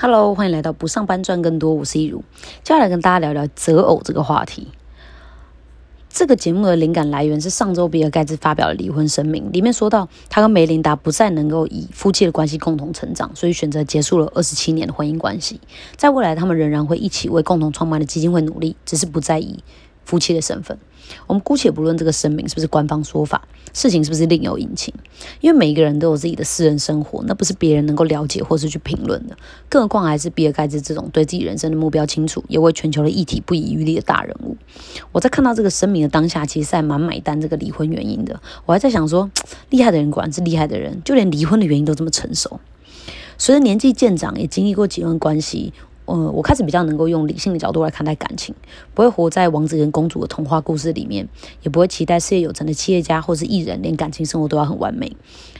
Hello，欢迎来到不上班赚更多，我是一如，接下来跟大家聊聊择偶这个话题。这个节目的灵感来源是上周比尔盖茨发表的离婚声明，里面说到他跟梅琳达不再能够以夫妻的关系共同成长，所以选择结束了二十七年的婚姻关系。在未来，他们仍然会一起为共同创办的基金会努力，只是不在意夫妻的身份。我们姑且不论这个声明是不是官方说法，事情是不是另有隐情，因为每一个人都有自己的私人生活，那不是别人能够了解或是去评论的。更何况还是比尔盖茨这种对自己人生的目标清楚，也为全球的议题不遗余力的大人物。我在看到这个声明的当下，其实还蛮买单这个离婚原因的。我还在想说，厉害的人果然是厉害的人，就连离婚的原因都这么成熟。随着年纪渐长，也经历过几段关系。呃，我开始比较能够用理性的角度来看待感情，不会活在王子跟公主的童话故事里面，也不会期待事业有成的企业家或是艺人连感情生活都要很完美。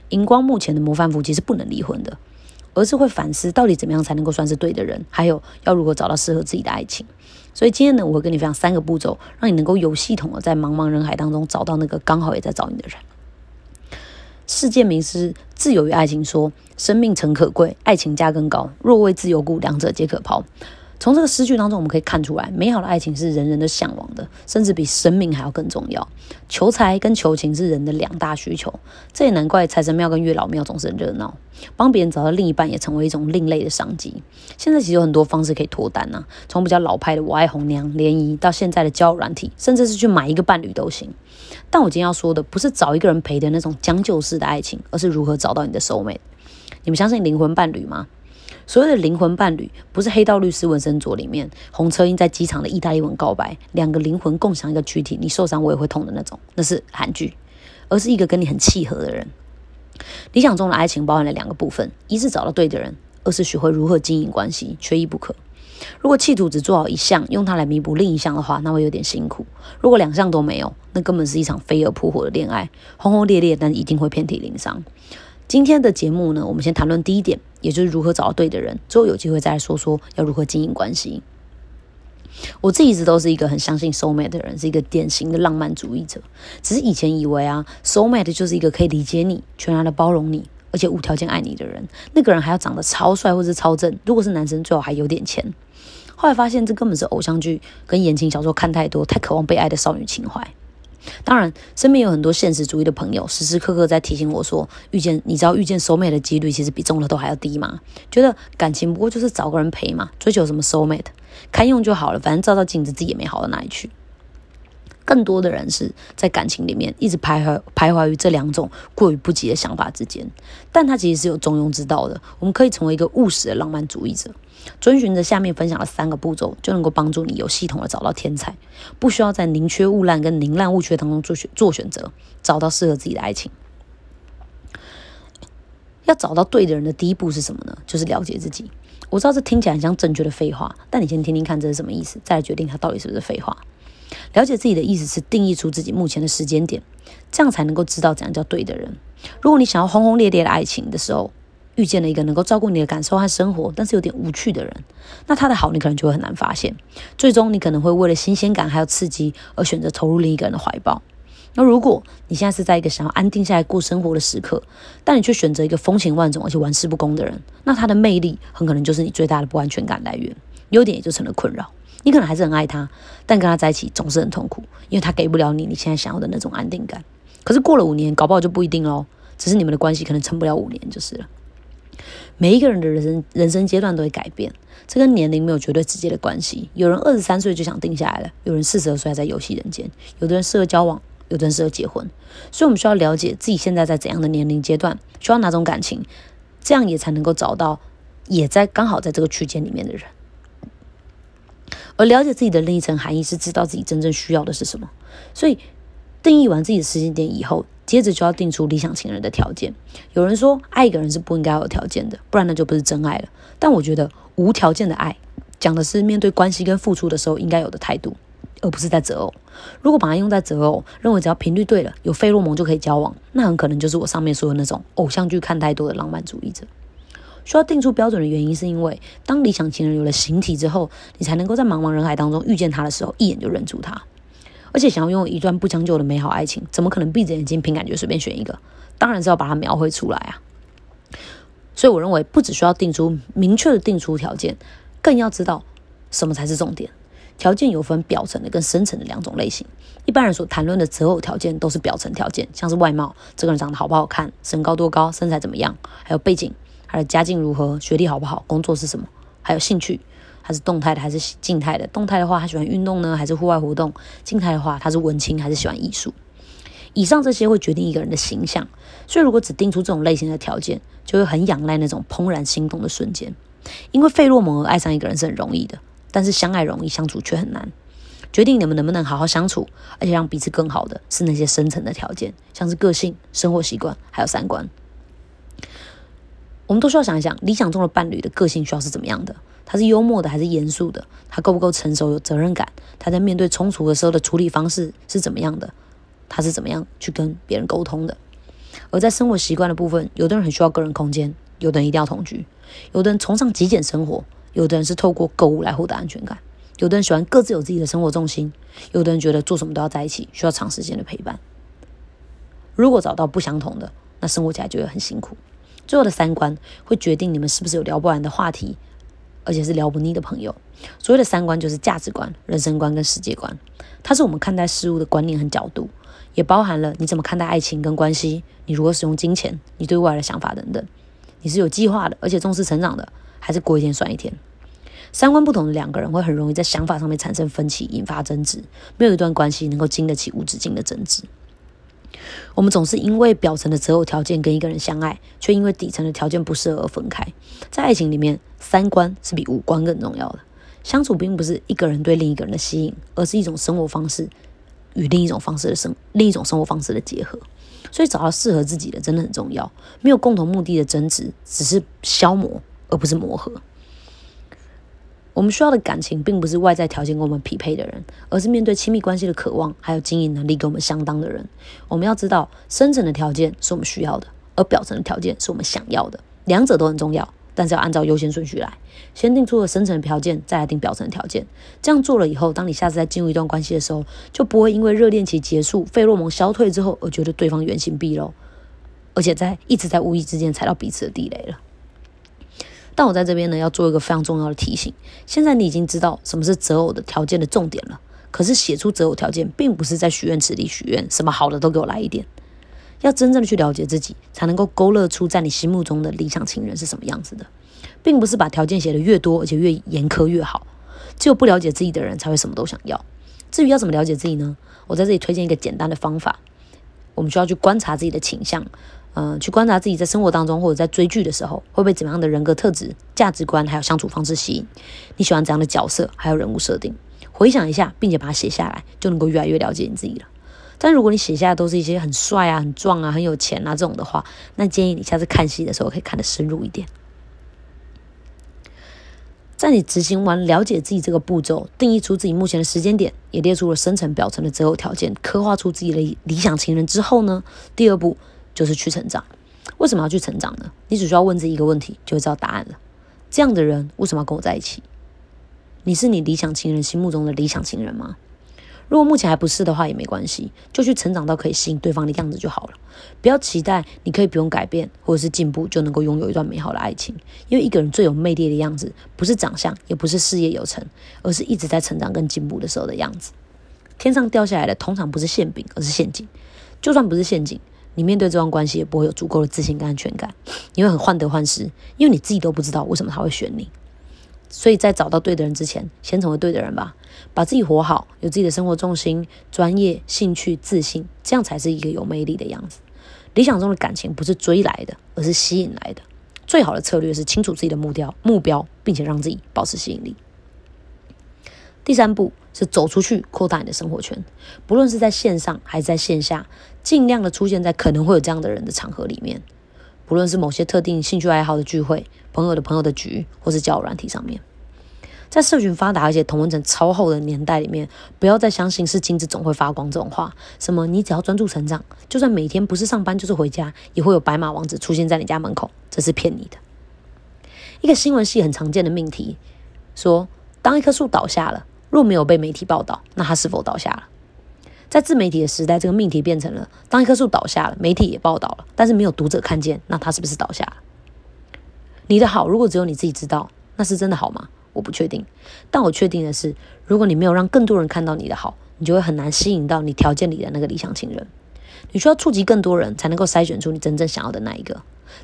荧光幕前的模范夫妻是不能离婚的，而是会反思到底怎么样才能够算是对的人，还有要如何找到适合自己的爱情。所以今天呢，我会跟你分享三个步骤，让你能够有系统的在茫茫人海当中找到那个刚好也在找你的人。世界名师自由与爱情说：“生命诚可贵，爱情价更高。若为自由故，两者皆可抛。”从这个诗句当中，我们可以看出来，美好的爱情是人人都向往的，甚至比生命还要更重要。求财跟求情是人的两大需求，这也难怪财神庙跟月老庙总是很热闹。帮别人找到另一半也成为一种另类的商机。现在其实有很多方式可以脱单呐，从比较老派的我爱红娘联谊，到现在的交友软体，甚至是去买一个伴侣都行。但我今天要说的不是找一个人陪的那种将就式的爱情，而是如何找到你的 soul mate。你们相信灵魂伴侣吗？所谓的灵魂伴侣，不是《黑道律师》纹身左里面红车英在机场的意大利文告白，两个灵魂共享一个躯体，你受伤我也会痛的那种，那是韩剧，而是一个跟你很契合的人。理想中的爱情包含了两个部分：一是找到对的人，二是学会如何经营关系，缺一不可。如果企图只做好一项，用它来弥补另一项的话，那会有点辛苦。如果两项都没有，那根本是一场飞蛾扑火的恋爱，轰轰烈烈，但一定会遍体鳞伤。今天的节目呢，我们先谈论第一点，也就是如何找到对的人，之后有机会再来说说要如何经营关系。我自己一直都是一个很相信 soul mate 的人，是一个典型的浪漫主义者。只是以前以为啊，soul mate 就是一个可以理解你、全然的包容你，而且无条件爱你的人。那个人还要长得超帅或是超正，如果是男生，最好还有点钱。后来发现，这根本是偶像剧跟言情小说看太多，太渴望被爱的少女情怀。当然，身边有很多现实主义的朋友，时时刻刻在提醒我说，遇见你知道遇见收妹的几率其实比中了都还要低吗？觉得感情不过就是找个人陪嘛，追求什么收妹的，看用就好了，反正照照镜子自己也没好到哪里去。更多的人是在感情里面一直徘徊徘徊于这两种过于不及的想法之间，但他其实是有中庸之道的。我们可以成为一个务实的浪漫主义者，遵循着下面分享的三个步骤，就能够帮助你有系统的找到天才，不需要在宁缺毋滥跟宁滥勿缺当中做选做选择，找到适合自己的爱情。要找到对的人的第一步是什么呢？就是了解自己。我知道这听起来很像正确的废话，但你先听听看这是什么意思，再来决定它到底是不是废话。了解自己的意思是定义出自己目前的时间点，这样才能够知道怎样叫对的人。如果你想要轰轰烈烈的爱情的时候，遇见了一个能够照顾你的感受和生活，但是有点无趣的人，那他的好你可能就会很难发现。最终你可能会为了新鲜感还有刺激而选择投入另一个人的怀抱。那如果你现在是在一个想要安定下来过生活的时刻，但你却选择一个风情万种而且玩世不恭的人，那他的魅力很可能就是你最大的不安全感来源，优点也就成了困扰。你可能还是很爱他，但跟他在一起总是很痛苦，因为他给不了你你现在想要的那种安定感。可是过了五年，搞不好就不一定喽。只是你们的关系可能撑不了五年就是了。每一个人的人生人生阶段都会改变，这跟年龄没有绝对直接的关系。有人二十三岁就想定下来了，有人四十二岁还在游戏人间，有的人适合交往，有的人适合结婚。所以，我们需要了解自己现在在怎样的年龄阶段，需要哪种感情，这样也才能够找到也在刚好在这个区间里面的人。而了解自己的另一层含义是知道自己真正需要的是什么。所以，定义完自己的时间点以后，接着就要定出理想情人的条件。有人说，爱一个人是不应该有条件的，不然那就不是真爱了。但我觉得，无条件的爱讲的是面对关系跟付出的时候应该有的态度，而不是在择偶。如果把它用在择偶，认为只要频率对了，有费洛蒙就可以交往，那很可能就是我上面说的那种偶像剧看太多的浪漫主义者。需要定出标准的原因，是因为当理想情人有了形体之后，你才能够在茫茫人海当中遇见他的时候，一眼就认出他。而且，想要拥有一段不将就的美好爱情，怎么可能闭着眼睛凭感觉随便选一个？当然是要把它描绘出来啊！所以我认为不只需要定出明确的定出条件，更要知道什么才是重点。条件有分表层的跟深层的两种类型。一般人所谈论的择偶条件都是表层条件，像是外貌，这个人长得好不好看，身高多高，身材怎么样，还有背景，还有家境如何，学历好不好，工作是什么，还有兴趣，他是动态的还是静态的？动态的话，他喜欢运动呢，还是户外活动？静态的话，他是文青还是喜欢艺术？以上这些会决定一个人的形象。所以，如果只定出这种类型的条件，就会很仰赖那种怦然心动的瞬间。因为费洛蒙而爱上一个人是很容易的。但是相爱容易，相处却很难。决定你们能不能好好相处，而且让彼此更好的是那些深层的条件，像是个性、生活习惯，还有三观。我们都需要想一想，理想中的伴侣的个性需要是怎么样的？他是幽默的还是严肃的？他够不够成熟、有责任感？他在面对冲突的时候的处理方式是怎么样的？他是怎么样去跟别人沟通的？而在生活习惯的部分，有的人很需要个人空间，有的人一定要同居，有的人崇尚极简生活。有的人是透过购物来获得安全感，有的人喜欢各自有自己的生活重心，有的人觉得做什么都要在一起，需要长时间的陪伴。如果找到不相同的，那生活起来就会很辛苦。最后的三观会决定你们是不是有聊不完的话题，而且是聊不腻的朋友。所谓的三观就是价值观、人生观跟世界观，它是我们看待事物的观念和角度，也包含了你怎么看待爱情跟关系，你如何使用金钱，你对未来的想法等等。你是有计划的，而且重视成长的，还是过一天算一天？三观不同的两个人会很容易在想法上面产生分歧，引发争执。没有一段关系能够经得起无止境的争执。我们总是因为表层的择偶条件跟一个人相爱，却因为底层的条件不适合而分开。在爱情里面，三观是比五官更重要的。相处并不是一个人对另一个人的吸引，而是一种生活方式与另一种方式的生另一种生活方式的结合。所以找到适合自己的真的很重要。没有共同目的的争执，只是消磨，而不是磨合。我们需要的感情，并不是外在条件跟我们匹配的人，而是面对亲密关系的渴望，还有经营能力跟我们相当的人。我们要知道，深层的条件是我们需要的，而表层的条件是我们想要的。两者都很重要，但是要按照优先顺序来，先定出了深层的条件，再来定表层的条件。这样做了以后，当你下次再进入一段关系的时候，就不会因为热恋期结束、费洛蒙消退之后，而觉得对方原形毕露，而且在一直在无意之间踩到彼此的地雷了。但我在这边呢，要做一个非常重要的提醒。现在你已经知道什么是择偶的条件的重点了。可是写出择偶条件，并不是在许愿池里许愿，什么好的都给我来一点。要真正的去了解自己，才能够勾勒出在你心目中的理想情人是什么样子的，并不是把条件写的越多，而且越严苛越好。只有不了解自己的人，才会什么都想要。至于要怎么了解自己呢？我在这里推荐一个简单的方法。我们需要去观察自己的倾向。嗯，去观察自己在生活当中或者在追剧的时候，会被怎么样的人格特质、价值观还有相处方式吸引？你喜欢怎样的角色还有人物设定？回想一下，并且把它写下来，就能够越来越了解你自己了。但如果你写下来都是一些很帅啊、很壮啊、很有钱啊这种的话，那建议你下次看戏的时候可以看得深入一点。在你执行完了解自己这个步骤，定义出自己目前的时间点，也列出了深层表层的择偶条件，刻画出自己的理想情人之后呢，第二步。就是去成长，为什么要去成长呢？你只需要问自己一个问题，就会知道答案了。这样的人为什么要跟我在一起？你是你理想情人心目中的理想情人吗？如果目前还不是的话，也没关系，就去成长到可以吸引对方的样子就好了。不要期待你可以不用改变或者是进步就能够拥有一段美好的爱情，因为一个人最有魅力的样子，不是长相，也不是事业有成，而是一直在成长跟进步的时候的样子。天上掉下来的通常不是馅饼，而是陷阱。就算不是陷阱。你面对这段关系也不会有足够的自信跟安全感，你会很患得患失，因为你自己都不知道为什么他会选你。所以在找到对的人之前，先成为对的人吧，把自己活好，有自己的生活重心、专业、兴趣、自信，这样才是一个有魅力的样子。理想中的感情不是追来的，而是吸引来的。最好的策略是清楚自己的目标，目标，并且让自己保持吸引力。第三步是走出去，扩大你的生活圈，不论是在线上还是在线下，尽量的出现在可能会有这样的人的场合里面。不论是某些特定兴趣爱好的聚会、朋友的朋友的局，或是交友软体上面，在社群发达而且同文层超厚的年代里面，不要再相信是金子总会发光这种话。什么你只要专注成长，就算每天不是上班就是回家，也会有白马王子出现在你家门口，这是骗你的。一个新闻系很常见的命题，说当一棵树倒下了。若没有被媒体报道，那它是否倒下了？在自媒体的时代，这个命题变成了：当一棵树倒下了，媒体也报道了，但是没有读者看见，那它是不是倒下了？你的好如果只有你自己知道，那是真的好吗？我不确定。但我确定的是，如果你没有让更多人看到你的好，你就会很难吸引到你条件里的那个理想情人。你需要触及更多人，才能够筛选出你真正想要的那一个。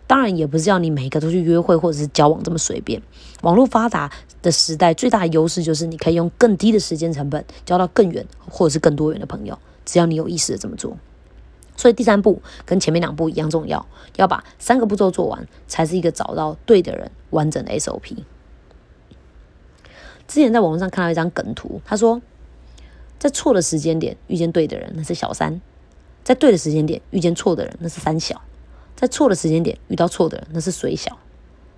当然，也不是要你每一个都去约会或者是交往这么随便。网络发达的时代，最大的优势就是你可以用更低的时间成本交到更远或者是更多元的朋友。只要你有意识的这么做。所以第三步跟前面两步一样重要，要把三个步骤做完，才是一个找到对的人完整的 SOP。之前在网络上看到一张梗图，他说，在错的时间点遇见对的人，那是小三；在对的时间点遇见错的人，那是三小；在错的时间点遇到错的人，那是水小；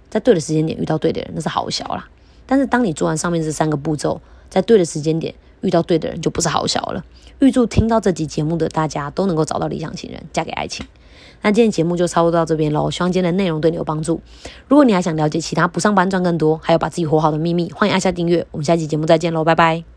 在对的时间点遇到对的人，那是好小啦。但是当你做完上面这三个步骤，在对的时间点遇到对的人，就不是好小了。预祝听到这集节目的大家都能够找到理想情人，嫁给爱情。那今天节目就差不多到这边喽，希望今天的内容对你有帮助。如果你还想了解其他不上班赚更多，还有把自己活好的秘密，欢迎按下订阅。我们下期节目再见喽，拜拜。